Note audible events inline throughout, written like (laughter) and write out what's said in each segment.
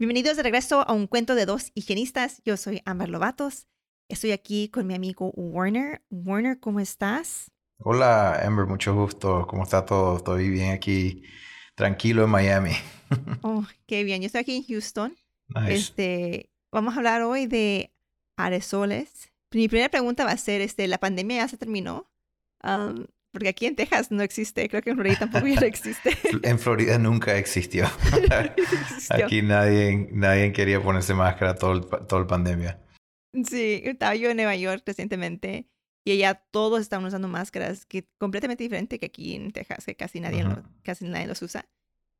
Bienvenidos de regreso a un cuento de dos higienistas. Yo soy Amber Lovatos. Estoy aquí con mi amigo Warner. Warner, ¿cómo estás? Hola, Amber, mucho gusto. ¿Cómo está todo? Estoy bien aquí, tranquilo en Miami. (laughs) oh, qué bien. Yo estoy aquí en Houston. Este, vamos a hablar hoy de aerosoles. Mi primera pregunta va a ser, este, ¿la pandemia ya se terminó? Porque aquí en Texas no existe, creo que en Florida tampoco ya (laughs) existe. en Florida (laughs) nunca existió. aquí nadie, nadie quería ponerse máscara todo el, todo el pandemia. Sí, estaba yo en Nueva York recientemente y allá todos estaban usando máscaras que completamente diferente que aquí en Texas, que casi nadie, casi nadie los usa.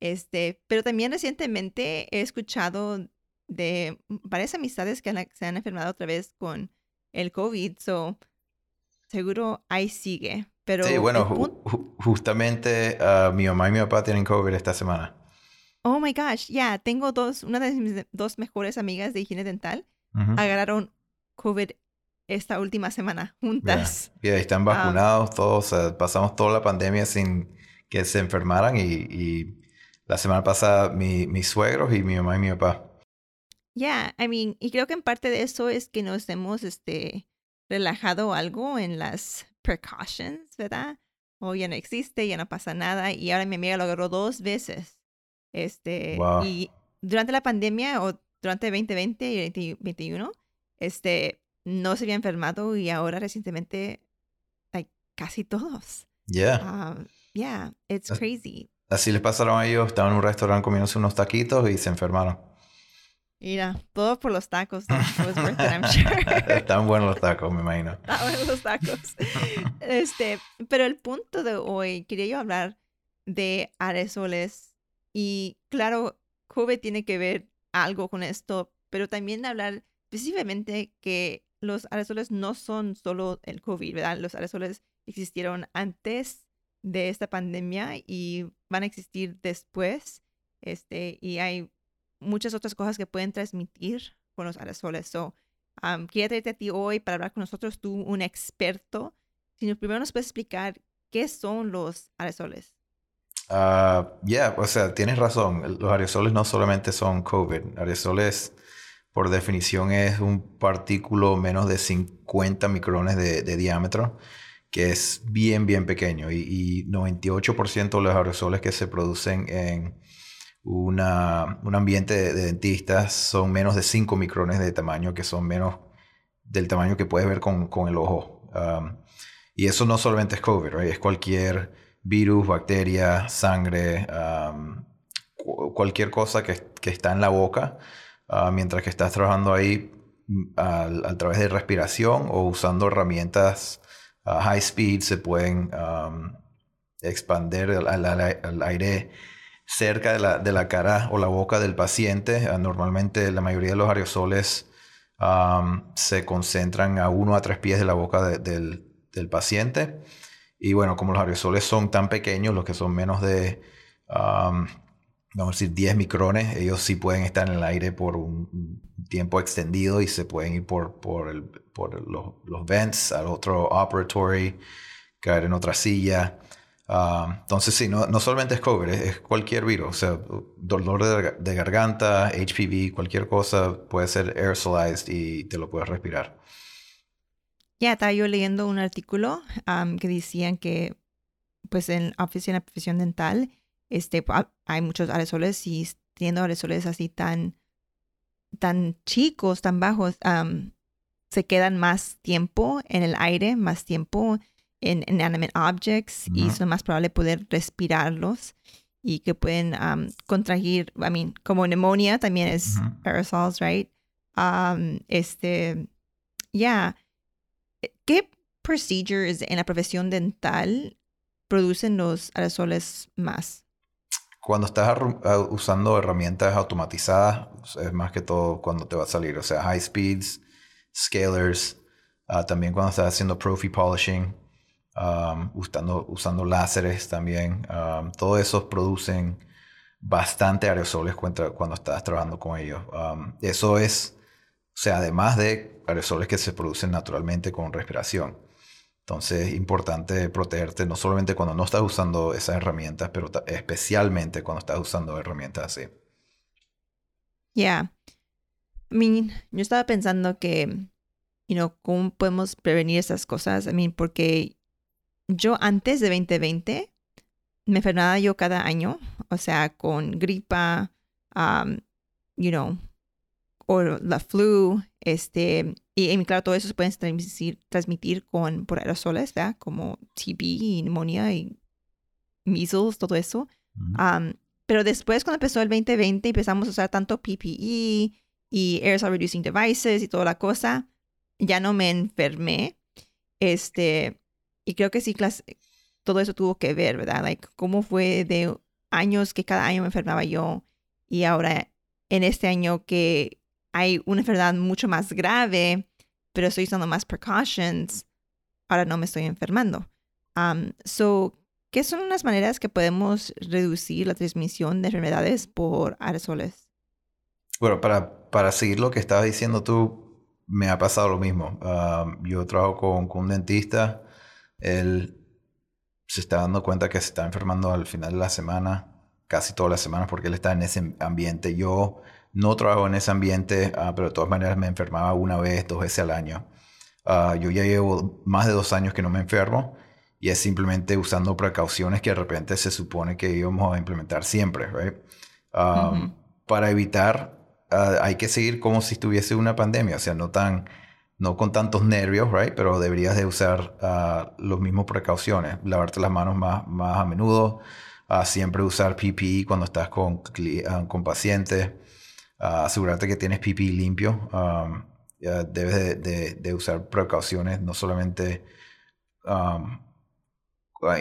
Este, pero también recientemente he escuchado de varias amistades que se han enfermado otra vez con el COVID, so seguro ahí sigue. Pero sí, bueno, justamente uh, mi mamá y mi papá tienen COVID esta semana. Oh my gosh, ya, tengo dos, una de mis dos mejores amigas de higiene dental agarraron COVID esta última semana juntas. Y están vacunados todos, pasamos toda la pandemia sin que se enfermaran y, y la semana pasada mi, mis suegros y mi mamá y mi papá. Yeah, I mean, y creo que en parte de eso es que nos hemos este, relajado algo en las precautions, ¿verdad? O ya no existe, ya no pasa nada. Y ahora mi amiga lo agarró dos veces. Este, y durante la pandemia o durante 2020 y 2021, este, no se había enfermado y ahora recientemente, like, casi todos. Yeah. Um, yeah, it's crazy. Así les pasaron a ellos, estaban en un restaurante comiéndose unos taquitos y se enfermaron. Mira, todo por los tacos. (laughs) Están (laughs) buenos los tacos, me imagino. (laughs) Están buenos los tacos. Este, pero el punto de hoy, quería yo hablar de aerosoles. Y claro, COVID tiene que ver algo con esto, pero también hablar específicamente que los aerosoles no son solo el COVID, ¿verdad? Los aerosoles existieron antes de esta pandemia y van a existir después. Este, y hay muchas otras cosas que pueden transmitir con los aerosoles. So, um, quiero traerte a ti hoy para hablar con nosotros, tú, un experto. Si primero nos puedes explicar qué son los aerosoles. Ah, ya, o sea, tienes razón. Los aerosoles no solamente son COVID. Aerosoles, por definición, es un partículo menos de 50 micrones de, diámetro, que es bien, bien pequeño. Y, y 98% de los aerosoles que se producen en un ambiente de, dentistas son menos de 5 micrones de tamaño, que son menos del tamaño que puedes ver con, con el ojo. Um, y eso no solamente es COVID, es cualquier virus, bacteria, sangre, um, cualquier cosa que, que, está en la boca, uh, mientras que estás trabajando ahí mm, a, través de respiración o usando herramientas uh, high speed, se pueden um, expander al aire cerca de la, de la, cara o la boca del paciente. Ah, normalmente la mayoría de los aerosoles se concentran a uno a tres pies de la boca del, del, paciente. Y bueno, como los aerosoles son tan pequeños, los que son menos de, vamos a decir, 10 micrones, ellos sí pueden estar en el aire por un tiempo extendido y se pueden ir por, por, el, por los, los vents al otro operatory, caer en otra silla. Ah, entonces, sí, no, no, solamente es COVID, es, cualquier virus. O sea, dolor de, garganta, HPV, cualquier cosa puede ser aerosolized y te lo puedes respirar. Ya, estaba yo leyendo un artículo que decían que, pues, en oficina de profesión dental, este, hay muchos aerosoles y teniendo aerosoles así tan, tan chicos, tan bajos, se quedan más tiempo en el aire, más tiempo en inanimate objects y es lo más probable poder respirarlos y que pueden um, contraer, I mean, como neumonía también es aerosols, right? Um, este, ya, ¿qué procedures en la profesión dental producen los aerosoles más? cuando estás usando herramientas automatizadas, es más que todo cuando te va a salir, o sea, high speeds, scalers, ah, también cuando estás haciendo profi polishing, um, usando, usando láseres también, um, todo eso producen bastante aerosoles cuando, cuando estás trabajando con ellos. Eso es, o sea, además de aerosoles que se producen naturalmente con respiración. Entonces es importante protegerte no solamente cuando no estás usando esas herramientas, pero especialmente cuando estás usando herramientas así. Yeah. I mean, yo estaba pensando que, you know, ¿cómo podemos prevenir esas cosas? I mean, porque yo antes de 2020 me enfermaba yo cada año, o sea, con gripa, um, you know, o la flu, este, y, claro, todo eso se puede transmitir, transmitir con, por aerosoles, ¿verdad? Como TB y neumonía y measles, todo eso. pero después, cuando empezó el 2020, empezamos a usar tanto PPE y aerosol reducing devices y toda la cosa. Ya no me enfermé. Este, y creo que sí, todo eso tuvo que ver, ¿verdad? Like, cómo fue de años que cada año me enfermaba yo y ahora en este año que hay una enfermedad mucho más grave, pero estoy usando más precautions, ahora no me estoy enfermando. Um, so, ¿qué son unas maneras que podemos reducir la transmisión de enfermedades por aerosoles? Bueno, para, para seguir lo que estabas diciendo tú, me ha pasado lo mismo. Um, yo trabajo con, con, un dentista, él se está dando cuenta que se está enfermando al final de la semana, casi todas las semanas, porque él está en ese ambiente. Yo no trabajo en ese ambiente, ah, pero de todas maneras me enfermaba una vez, dos veces al año. Ah, yo ya llevo más de dos años que no me enfermo y es simplemente usando precauciones que de repente se supone que íbamos a implementar siempre. Para evitar, ah, hay que seguir como si estuviese una pandemia, o sea, no tan no con tantos nervios, right? Pero deberías de usar las mismas precauciones, lavarte las manos más, más a menudo, siempre usar PPE cuando estás con, con pacientes, asegurarte que tienes pipí limpio. Um, debes de, usar precauciones, no solamente um,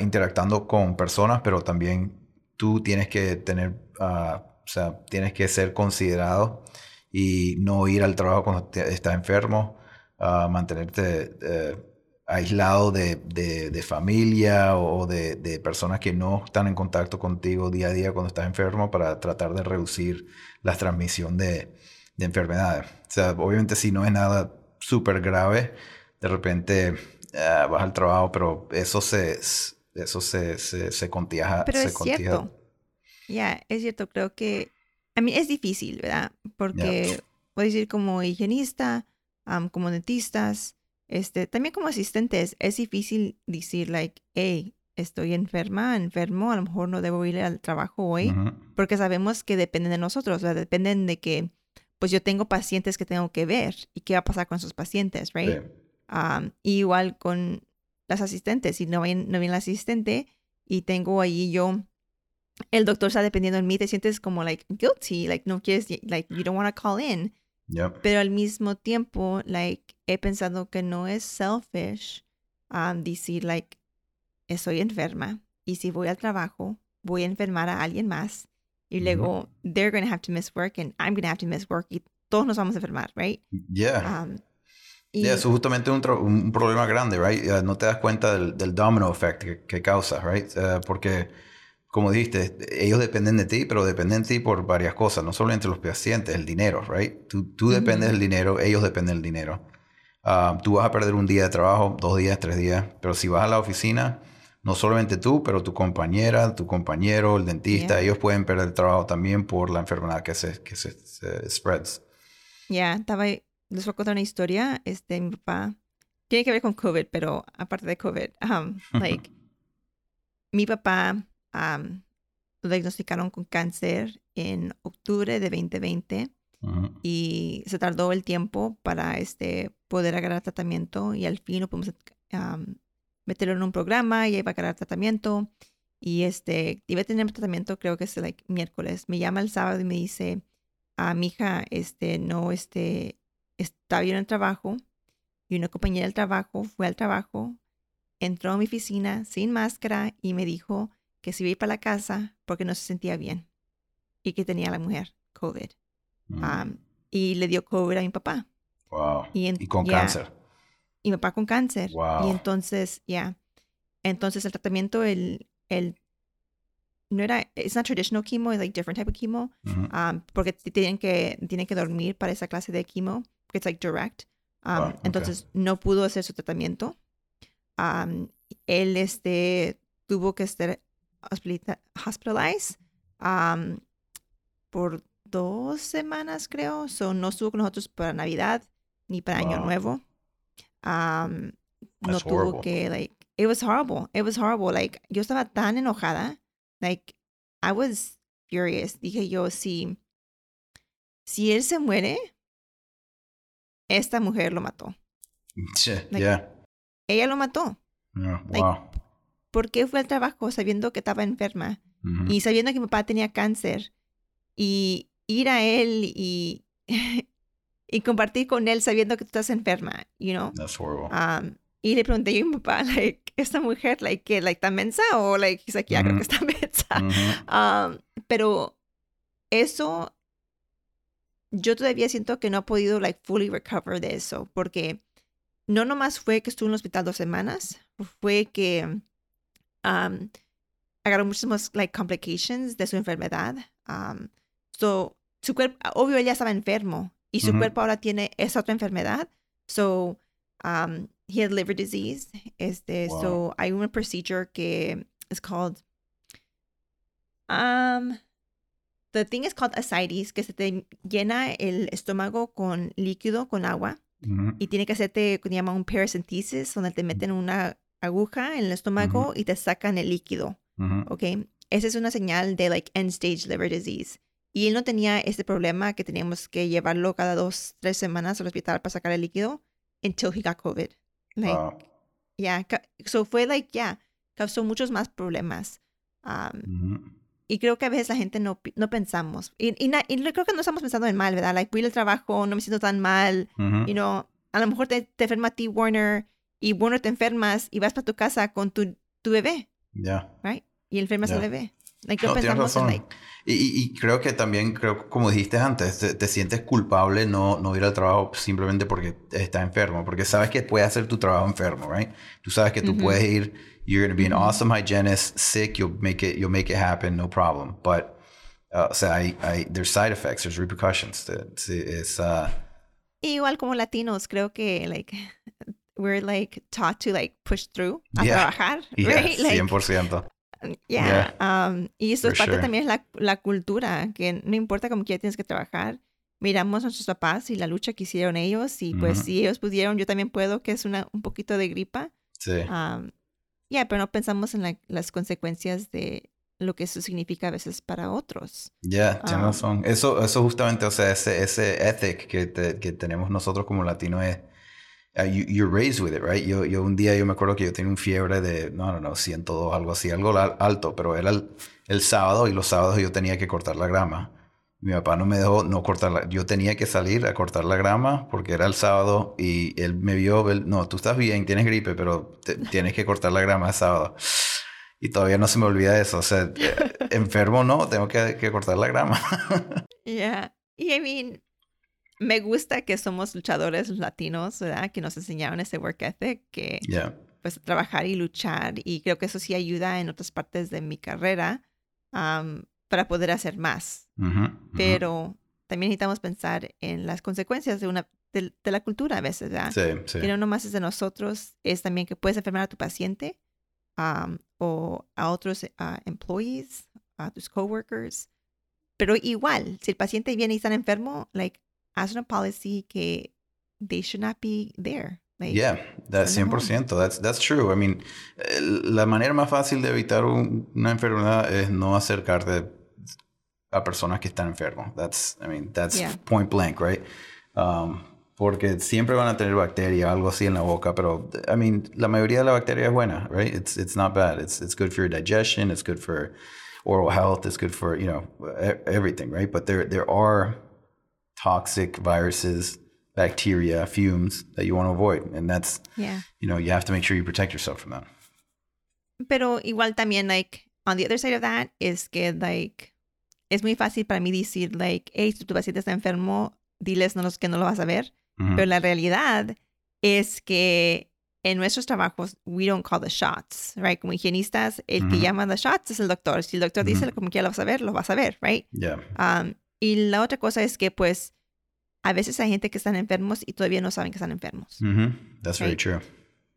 interactuando con personas, pero también tú tienes que tener, uh, o sea, tienes que ser considerado y no ir al trabajo cuando estás enfermo, uh, mantenerte eh, aislado de, familia o de, de, personas que no están en contacto contigo día a día cuando estás enfermo para tratar de reducir la transmisión de, enfermedades. O sea, obviamente si no es nada súper grave, de repente uh, vas al trabajo, pero eso se, eso se, se, se Pero es cierto. Ya, es cierto. Creo que, a mí es difícil, ¿verdad? Porque, voy a decir, como higienista, como dentistas, este, también como asistentes, es difícil decir, like, hey, estoy enferma, enfermo, a lo mejor no debo ir al trabajo hoy, porque sabemos que dependen de nosotros, o sea, dependen de que, pues yo tengo pacientes que tengo que ver y qué va a pasar con esos pacientes, right? igual con las asistentes, si no viene, no viene el asistente y tengo ahí yo, el doctor está dependiendo de mí, te sientes como, like, guilty, like, no quieres, like, you don't want to call in. Pero al mismo tiempo, like, he pensado que no es selfish decir, like, estoy enferma y si voy al trabajo, voy a enfermar a alguien más y luego they're going to have to miss work and I'm going to have to miss work y todos nos vamos a enfermar, right? Yeah. Um, eso es justamente un, un, problema grande, right? no te das cuenta del, del domino effect que, causa, right? porque, como dijiste, ellos dependen de ti, pero dependen de ti por varias cosas, no solamente los pacientes, el dinero, right? Tú, tú dependes del dinero, ellos dependen del dinero. Ah, tú vas a perder un día de trabajo, dos días, tres días, pero si vas a la oficina, no solamente tú, pero tu compañera, tu compañero, el dentista, ellos pueden perder el trabajo también por la enfermedad que se, que se, spreads. Ya, estaba, les voy a contar una historia. Este, mi papá, tiene que ver con COVID, pero aparte de COVID, um, (laughs) like, mi papá um, lo diagnosticaron con cáncer en octubre de 2020 y se tardó el tiempo para este, poder agarrar tratamiento y al fin lo pudimos um, meterlo en un programa y ahí va a agarrar tratamiento. Y este, iba a tener tratamiento, creo que es like, miércoles. Me llama el sábado y me dice, a ah, mi hija, este, no, este, está bien el trabajo. Y una compañera del trabajo fue al trabajo, entró a mi oficina sin máscara y me dijo que si iba a ir para la casa porque no se sentía bien y que tenía la mujer COVID. Mm. Um, y le dio COVID a mi papá. wow. Y, en- Y con ya, cáncer. Y mi papá con cáncer. Wow. Y entonces, ya. Entonces el tratamiento, el, el, no era, it's not traditional chemo, it's like different type of chemo. Um, porque tienen que, tienen que dormir para esa clase de quimo, que es like direct. Um, Wow, okay. Entonces no pudo hacer su tratamiento. Um, él este, tuvo que estar hospitalized um, por dos semanas, creo. So no estuvo con nosotros para Navidad ni para Año. Nuevo. Um, no tuvo horrible. que, like, it was horrible. It was horrible. Like, yo estaba tan enojada. Like, I was furious. Dije yo, si, si él se muere, esta mujer lo mató. (laughs) Yeah. Like- yeah. Ella lo mató. Yeah, like, Wow. ¿Por qué fue al trabajo sabiendo que estaba enferma? Ujú. Y sabiendo que mi papá tenía cáncer. Y ir a él y, (laughs) y compartir con él sabiendo que tú estás enferma, you know? That's horrible. Um, y le pregunté yo a mi papá, (laughs) like, esta mujer, like, que, like, ¿está mensa? O, like, he's like, yeah, creo que está (laughs) mensa. Um, pero eso, yo todavía siento que no he podido, like, fully recover de eso, porque no nomás fue que estuvo en el hospital dos semanas, fue que um, agarró muchísimas, like, complications de su enfermedad. Um, so, su cuerpo, obvio, ella estaba enfermo y su Ujú. cuerpo ahora tiene esa otra enfermedad. So, um, he had liver disease. Este, Wow. so, hay una procedure que es called Um, the thing is called ascites, que se te llena el estómago con líquido, con agua, y tiene que hacerte, llama un paracentesis, donde te meten una aguja en el estómago y te sacan el líquido, Ujú. ¿ok? Esa es una señal de, like, end-stage liver disease. Y él no tenía este problema que teníamos que llevarlo cada dos, tres semanas al hospital para sacar el líquido until he got COVID. Like, Wow. yeah, so fue like, yeah, causó muchos más problemas. Um, y creo que a veces la gente no, no pensamos. Y, y, na- y creo que no estamos pensando en mal, ¿verdad? Like, voy al trabajo, no me siento tan mal. Ujú. You know, a lo mejor te, te enferma ti, Warner, y Warner te enfermas y vas para tu casa con tu, tu bebé, Yeah. right? Y enfermas al Ya. bebé. Like, no tienes razón. like, Y, y- creo que también, creo, como dijiste antes, te, te sientes culpable no, no ir al trabajo simplemente porque estás enfermo, porque sabes que puedes hacer tu trabajo enfermo, right? Tú sabes que tú Ujú. puedes ir, you're going to be an Ujú. awesome hygienist, sick, you'll make it, you'll make it happen, no problem. But, uh, o sea, hay, hay, there's side effects, there's repercussions. Sí, es, uh, igual como latinos, creo que, like, we're, like, taught to, like, push through a Yeah. trabajar, yeah, (laughs) right? Like, 100%. Yeah. um, y eso es parte sure. también es la, la cultura, que no importa cómo quiera tienes que trabajar. Miramos a nuestros papás y la lucha que hicieron ellos, y pues Ujú. si ellos pudieron, yo también puedo, que es una, un poquito de gripa. Sí. Um, yeah, pero no pensamos en la- las consecuencias de lo que eso significa a veces para otros. Ya, tienes Ah. razón. Eso, eso justamente, o sea, ese, ese ethic que, te- que tenemos nosotros como latinos es, uh, you, you're raised with it, right? Yo, yo un día yo me acuerdo que yo tenía un fiebre de, no, no, no, 102, algo así, algo alto, pero era el, el sábado y los sábados yo tenía que cortar la grama. Mi papá no me dejó no cortar la, yo tenía que salir a cortar la grama porque era el sábado y él me vio, él, no, tú estás bien, tienes gripe, pero te- tienes que cortar la grama el sábado. Y todavía no se me olvida eso, o sea, (laughs) enfermo no, tengo que, que cortar la grama. (laughs) Yeah. Y I mean, me gusta que somos luchadores latinos, ¿verdad? Que nos enseñaron ese work ethic, que Yeah. pues trabajar y luchar y creo que eso sí ayuda en otras partes de mi carrera am, para poder hacer más. Ujú, ujú. Pero también necesitamos pensar en las consecuencias de una de, de la cultura a veces, ¿verdad? Sí, sí. Que no nomás es de nosotros, es también que puedes enfermar a tu paciente am, o a otros ah, employees, a tus coworkers. Pero igual, si el paciente viene y está enfermo, like, haz una policy que they should not be there. Like, Yeah, that's send them home. 100%. That's, that's true. I mean, la manera más fácil de evitar un- una enfermedad es no acercarte a personas que están enfermos. That's, I mean, that's Yeah. point blank, right? Um, porque siempre van a tener bacteria, algo así en la boca, pero, I mean, la mayoría de la bacteria es buena, right? It's, it's not bad. It's, it's good for your digestion. It's good for oral health. It's good for, you know, e- everything, right? But there, there are toxic viruses, bacteria, fumes that you want to avoid. And that's, yeah. you know, you have to make sure you protect yourself from that. Pero igual también, like, on the other side of that es que, like, es muy fácil para mí decir, like, hey, si tu paciente está enfermo, diles no, los que no lo vas a ver. Pero la realidad es que en nuestros trabajos, we don't call the shots, right? Como higienistas, el que llama the shots es el doctor. Si el doctor dice como que lo vas a ver, lo vas a ver, right? Yeah. Um, y la otra cosa es que, pues, a veces hay gente que están enfermos y todavía no saben que están enfermos. That's very true.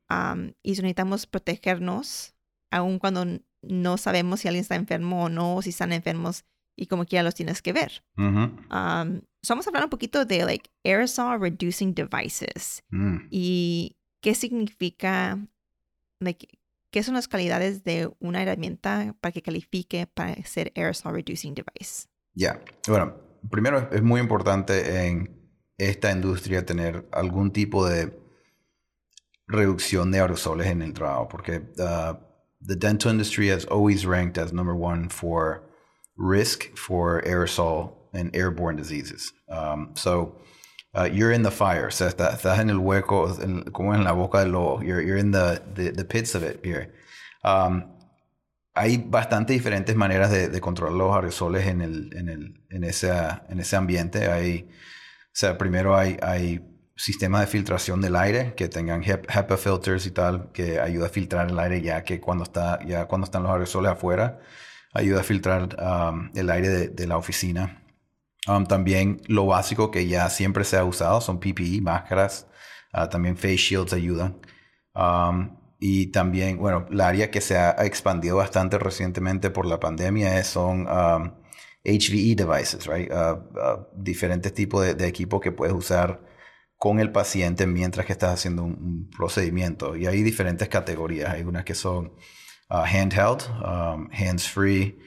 Um, y necesitamos protegernos, aun cuando no sabemos si alguien está enfermo o no, o si están enfermos y como que ya los tienes que ver. Um, vamos a hablar un poquito de like aerosol reducing devices mm. y qué significa, like, qué son las calidades de una herramienta para que califique para ser aerosol reducing device. Ya, bueno, primero es muy importante en esta industria tener algún tipo de reducción de aerosoles en el trabajo, porque uh, the dental industry has always ranked as number one for risk for aerosol and airborne diseases. Um, so uh, you're in the fire, o sea, estás, en el hueco, como en la boca del lobo. You're, you're in the, the, the, pits of it here. Um, hay bastante diferentes maneras de, controlar los aerosoles en, ese, en ese ambiente. O sea, primero hay, hay sistemas de filtración del aire que tengan HEPA filters y tal, que ayuda a filtrar el aire ya que cuando, están los aerosoles afuera, ayuda a filtrar um, el aire de, la oficina. Um, también lo básico que ya siempre se ha usado son PPE, máscaras, uh, también face shields ayudan. Um, y también, bueno, el área que se ha expandido bastante recientemente por la pandemia son HVE devices, right? Uh, uh, diferentes tipos de, de equipos que puedes usar con el paciente mientras que estás haciendo un, procedimiento. Y hay diferentes categorías. Hay unas que son uh, handheld, um, hands-free.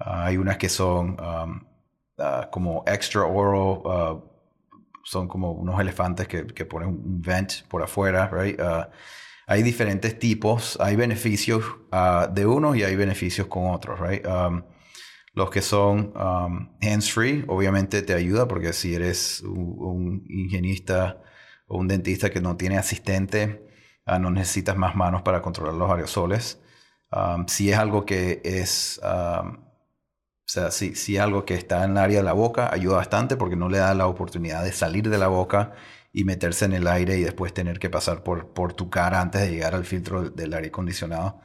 Uh, hay unas que son um, uh, como extra oral, son como unos elefantes que, que, ponen un vent por afuera, right? Hay diferentes tipos, hay beneficios de unos y hay beneficios con otros, right? Um, los que son um, hands-free, obviamente te ayuda porque si eres un, higienista o un dentista que no tiene asistente, ah, no necesitas más manos para controlar los aerosoles. Um, si es algo que es, um, o sea, si, si es algo que está en el área de la boca, ayuda bastante porque no le da la oportunidad de salir de la boca y meterse en el aire y después tener que pasar por, por tu cara antes de llegar al filtro del aire acondicionado.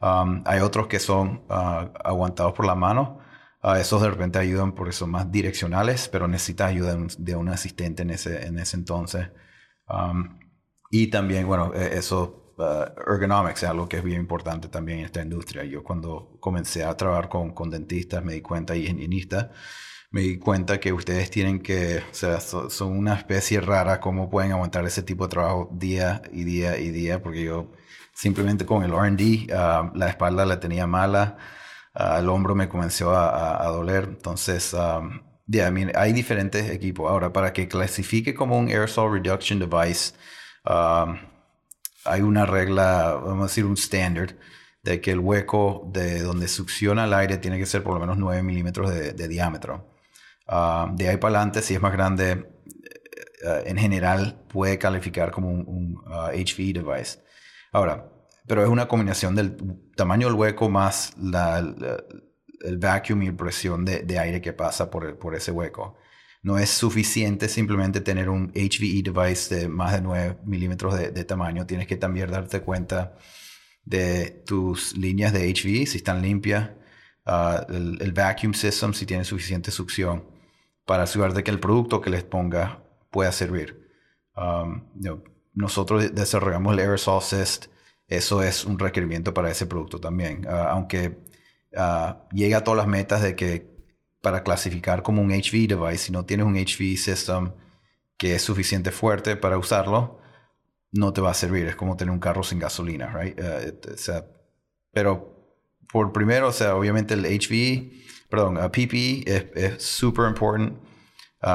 hay otros que son uh, aguantados por la mano Uh, esos de repente ayudan porque son más direccionales, pero necesitas ayuda de un, asistente en ese, en ese entonces. Um, y también, bueno, e, eso, uh, ergonomics es algo que es bien importante también en esta industria. Yo cuando comencé a trabajar con, con dentistas me di cuenta, y higienistas, me di cuenta que ustedes tienen que, o sea, son una especie rara, cómo pueden aguantar ese tipo de trabajo día y día y día, porque yo simplemente con el RD, uh, la espalda la tenía mala el hombro me comenzó a, doler. Entonces, um, hay diferentes equipos. Ahora, para que clasifique como un aerosol reduction device, um, hay una regla, vamos a decir un standard, de que el hueco de donde succiona el aire tiene que ser por lo menos 9 milímetros de, diámetro. Um, de ahí para adelante, si es más grande, eh, eh, en general puede calificar como un, HV uh, device. Ahora, pero es una combinación del tamaño del hueco más la, el vacuum y presión de, aire que pasa por, por ese hueco. No es suficiente simplemente tener un HVE device de más de 9 milímetros de, de tamaño. Tienes que también darte cuenta de tus líneas de HVE, si están limpias, uh, el, vacuum system, si tiene suficiente succión, para asegurar que el producto que les ponga pueda servir. Um, nosotros desarrollamos el aerosol cyst eso es un requerimiento para ese producto también. Ah, aunque uh, llega a todas las metas de que para clasificar como un HV device, si no tienes un HV system que es suficiente fuerte para usarlo, no te va a servir. Es como tener un carro sin gasolina, right? Ah, pero por primero, o sea, obviamente el HV, perdón, PPE es súper importante.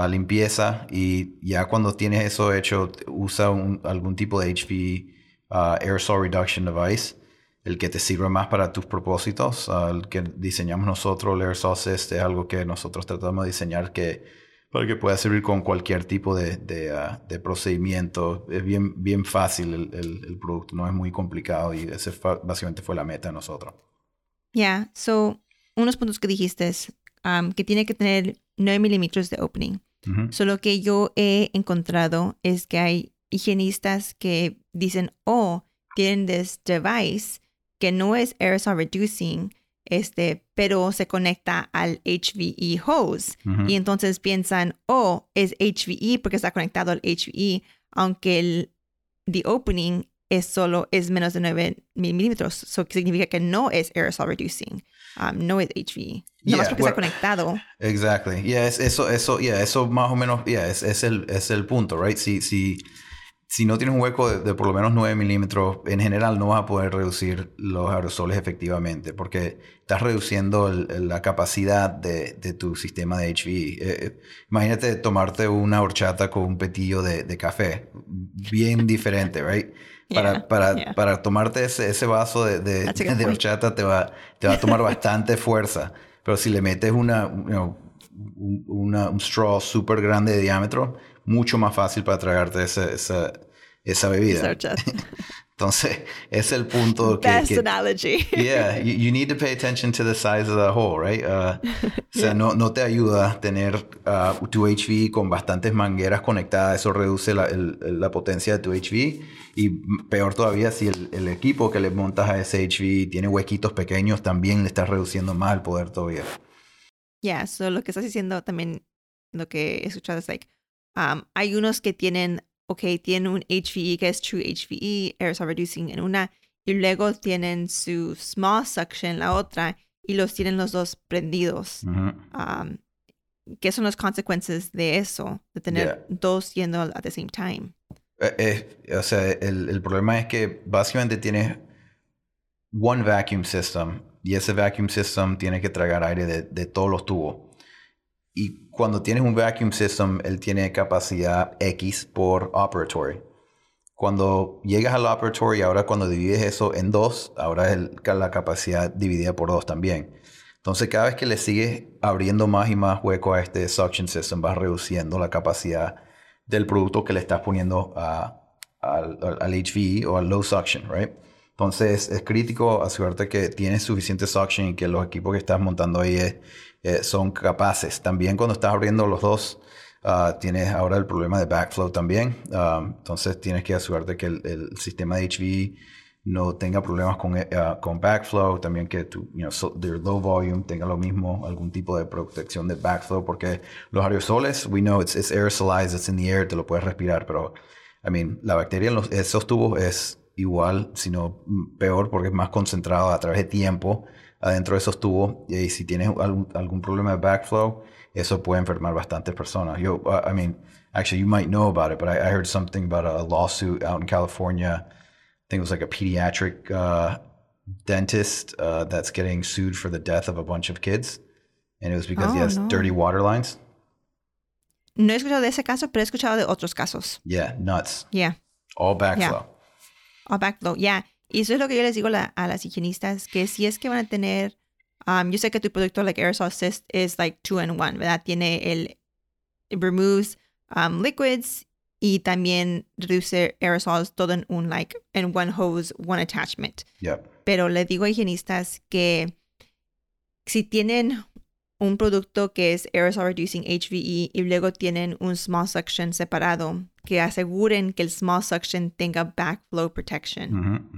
limpieza y ya cuando tienes eso hecho, usa algún tipo de HV uh, aerosol reduction device, el que te sirve más para tus propósitos, uh, el que diseñamos nosotros, el aerosol cyst es algo que nosotros tratamos de diseñar que para que pueda servir con cualquier tipo de, de, uh, de procedimiento. Es bien, bien fácil el, el, el, producto, no es muy complicado y ese básicamente fue la meta de nosotros. Yeah, so unos puntos que dijiste es um, que tiene que tener 9 milímetros de opening. Solo que yo he encontrado es que hay higienistas que dicen, oh, tienen this device que no es aerosol reducing, este, pero se conecta al HVE hose. Y entonces piensan, oh, es HVE porque está conectado al HVE, aunque el the opening es solo, es menos de 9 milímetros. So que significa que no es aerosol reducing, um, no es HVE. No más Yeah, porque well- está conectado. Exactly. Yeah, es, eso, eso, yeah, eso más o menos, yeah, es, es el, es el punto, right? Si, si, si no tienes un hueco de, de por lo menos 9 milímetros, en general no vas a poder reducir los aerosoles efectivamente, porque estás reduciendo el- el- la capacidad de, de tu sistema de HVE. Eh, eh, imagínate tomarte una horchata con un petillo de, de café, bien (laughs) diferente, right? Para, Yeah, para, yeah. para tomarte ese, ese vaso de, de, horchata te va, te va a tomar (laughs) bastante fuerza. Pero si le metes una, you know, un, una- un straw súper grande de diámetro, mucho más fácil para tragarte esa, esa, esa bebida. (laughs) Entonces, es el punto que... Best que- analogy. (laughs) Yeah, you, you need to pay attention to the size of the hole, right? Uh, O sea, no, no te ayuda tener uh, tu HV con bastantes mangueras conectadas. Eso reduce la, el- la potencia de tu HV. Y peor todavía, si el, el equipo que le montas a ese HV tiene huequitos pequeños, también le estás reduciendo más el poder todavía. Yeah, so lo que estás diciendo también, lo que he escuchado es like, um, hay unos que tienen, ok, tienen un HVE que es True HVE, aerosol reducing en una, y luego tienen su small suction en la otra, y los tienen los dos prendidos. Ujú. Um, ¿Qué son las consecuencias de eso? De tener dos yendo at the same time. Eh, eh, o sea, el, el problema es que básicamente tienes one vacuum system y ese vacuum system tiene que tragar aire de, de todos los tubos. Y cuando tienes un vacuum system, él tiene capacidad X por operatory. Cuando llegas al operatory, ahora cuando divides eso en dos, ahora es la capacidad dividida por dos también. Entonces, cada vez que le sigues abriendo más y más hueco a este suction system, vas reduciendo la capacidad del producto que le estás poniendo a- al, al- al HVE o al low suction, right? Entonces, es crítico asegurarte que tienes suficiente suction y que los equipos que estás montando ahí es- eh, son capaces. También cuando estás abriendo los dos, ah, tienes ahora el problema de backflow también. Ah, entonces, tienes que asegurarte que el, el sistema de HVE no tenga problemas con, eh, ah, con backflow, también que tu, you know, so- their low volume tenga lo mismo, algún tipo de protección de backflow, porque los aerosoles, we know it's, it's aerosolized, it's in the air, te lo puedes respirar, pero, I mean, la bacteria en los, esos tubos es igual, sino mm, peor, porque es más concentrado a través de tiempo adentro de esos tubos, y si tienes algún, algún problema de backflow, eso puede enfermar bastantes personas. Yo, I mean, actually, you might know about it, but I, I heard something about a lawsuit out in California I think it was like a pediatric uh, dentist uh, that's getting sued for the death of a bunch of kids. And it was because he Oh, has no. dirty water lines. No he escuchado de ese caso, pero he escuchado de otros casos. Yeah, nuts. Yeah. All backflow. O backflow, ya. Y eso es lo que yo les digo la- a las higienistas, que si es que van a tener, um, yo sé que tu producto, like Aerosol Assist, es like two in one, ¿verdad? Tiene el, it removes um, liquids y también reduce aerosols todo en un, like, en one hose, one attachment. Yep. Pero le digo a higienistas que si tienen un producto que es aerosol reducing HVE y luego tienen un small suction separado, que aseguren que el small suction tenga backflow protection.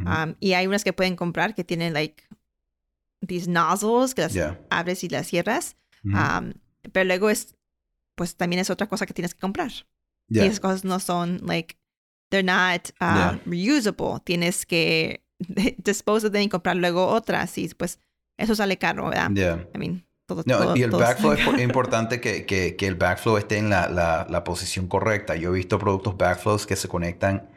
Um, y hay unas que pueden comprar que tienen like these nozzles que las Yeah. abres y las cierras. Um, pero luego es, pues también es otra cosa que tienes que comprar. yeah. Y esas cosas no son like, they're not uh, Yeah. reusable. Tienes que (laughs) dispose of them y comprar luego otras. Y pues eso sale caro, ¿verdad? I mean, todo, No, todo- y el backflow es po- importante que, que, que el backflow esté en la, la, la posición correcta. Yo he visto productos backflows que se conectan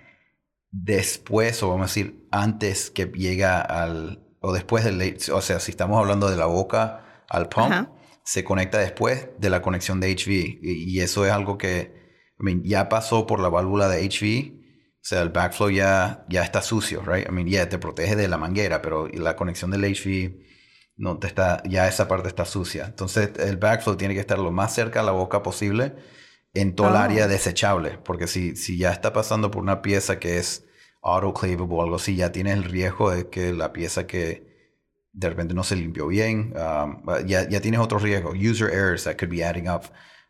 después, o vamos a decir, antes que llega al, o después del, o sea, si estamos hablando de la boca al pump, Ajá. se conecta después de la conexión de HV. Y, y eso es algo que, I mean, ya pasó por la válvula de HV. O sea, el backflow ya, ya está sucio, right? I mean, yeah, te protege de la manguera, pero la conexión del HV no te está, ya esa parte está sucia. Entonces, el backflow tiene que estar lo más cerca a la boca posible en todo el Oh. área desechable, porque si, si ya está pasando por una pieza que es autoclavable o algo así, ya tienes el riesgo de que la pieza que de repente no se limpió bien, um, ya, ya tienes otros riesgos, user errors that could be adding up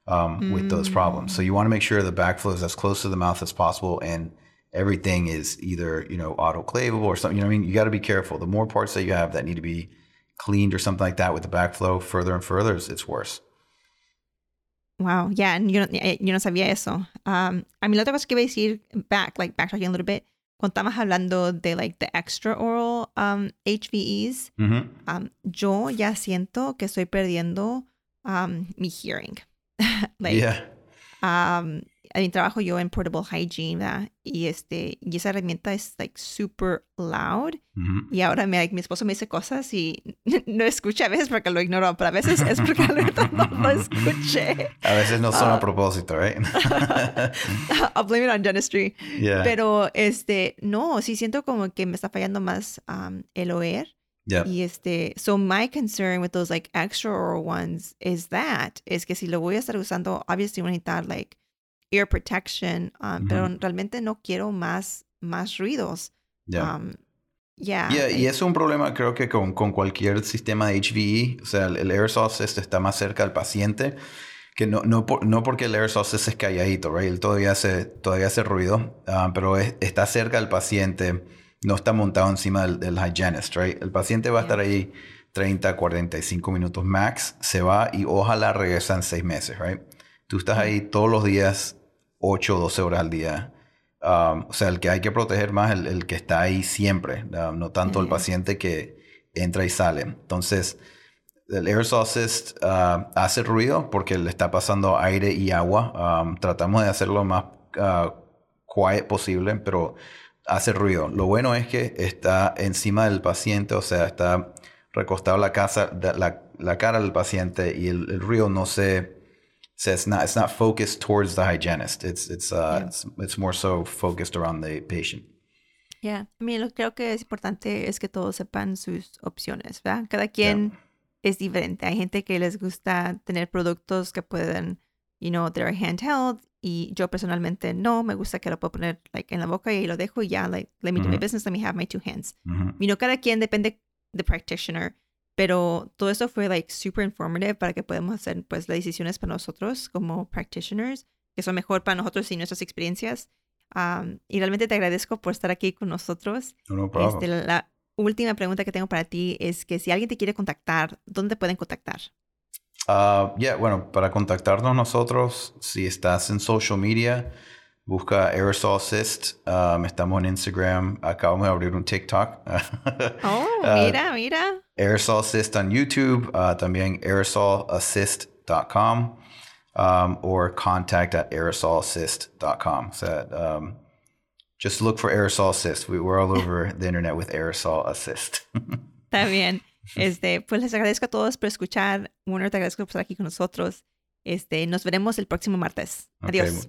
um, with those problems. So you want to make sure the backflow is as close to the mouth as possible and everything is either, you know, autoclavable or something. You know what I mean? You got to be careful. The more parts that you have that need to be cleaned or something like that with the backflow further and further, it's worse. Wow, yeah, And yo, eh, yo no sabía eso. Um, a mí la otra cosa que iba a decir, back, like backtracking a little bit, cuando estábamos hablando de like the extra oral um, HVEs, Mm-hmm. um, yo ya siento que estoy perdiendo um, mi hearing. (laughs) like, yeah. um, trabajo yo en portable hygiene, ¿verdad? Y, este, y esa herramienta es like super loud. Y ahora me, mi esposo me dice cosas y (laughs) no escucha a veces porque lo ignoro, pero a veces es porque no lo escuché. (laughs) A veces no son Ah. a propósito, right? (laughs) I'll blame it on dentistry. yeah. Pero este, no, sí siento como que me está fallando más um, el oír. Yep. Y este, so my concern with those like extra oral ones is that, es que si lo voy a estar usando, obviously voy a necesitar like ear protection, um, pero realmente no quiero más, más ruidos. Yeah. Um, yeah. Yeah, y like- es un problema creo que con, con cualquier sistema de HVE, o sea, el, el aerosol este está más cerca al paciente, que no, no, por- no porque el este es calladito, right? Él todavía hace, todavía hace ruido, ah, pero es- está cerca al paciente, no está montado encima del, del hygienist, right? El paciente va a estar ahí 30, 45 minutos max, se va y ojalá regresa en 6 meses, right? Tú estás ahí todos los días, 8 o 12 horas al día. Um, o sea, el que hay que proteger más, el, el que está ahí siempre, no tanto el paciente que entra y sale. Entonces, el aerosol cyst uh, hace ruido porque le está pasando aire y agua. Um, tratamos de hacerlo lo más uh, quiet posible, pero hace ruido. Lo bueno es que está encima del paciente, o sea, está recostado la, casa, la, la cara del paciente y el, el ruido no se... So it's not it's not focused towards the hygienist. It's it's uh Yeah. it's, it's more so focused around the patient. Yeah. I mean, lo que creo que es importante es que todos sepan sus opciones, ¿verdad? Cada quien es diferente. Hay gente que les gusta tener productos que pueden, you know, they're handheld y yo personalmente no, me gusta que lo puedo poner like en la boca y lo dejo y ya, like, let me do my Ujú. business, let me have my two hands. Mhm. You know, cada quien depende de practitioner, pero todo eso fue like super informative para que podamos hacer pues las decisiones para nosotros como practitioners, que son mejor para nosotros y nuestras experiencias. Um, y realmente te agradezco por estar aquí con nosotros. No, no. Este, la, la última pregunta que tengo para ti es que si alguien te quiere contactar, ¿dónde te pueden contactar? Uh, yeah, bueno, para contactarnos nosotros, si estás en social media, busca Aerosol Cyst. Um, estamos en Instagram. Acabamos de abrir un TikTok. (laughs) Oh, Uh, mira, mira. Aerosol Cyst on YouTube. Uh, también aerosolassist.com um, or contact at aerosolcyst.com. So um, just look for Aerosol Cyst. We, we're all (laughs) over the internet with Aerosol Assist. (laughs) Está bien. Este, pues les agradezco a todos por escuchar. Bueno, te agradezco por estar aquí con nosotros. Este, nos veremos el próximo martes. Okay, Adiós.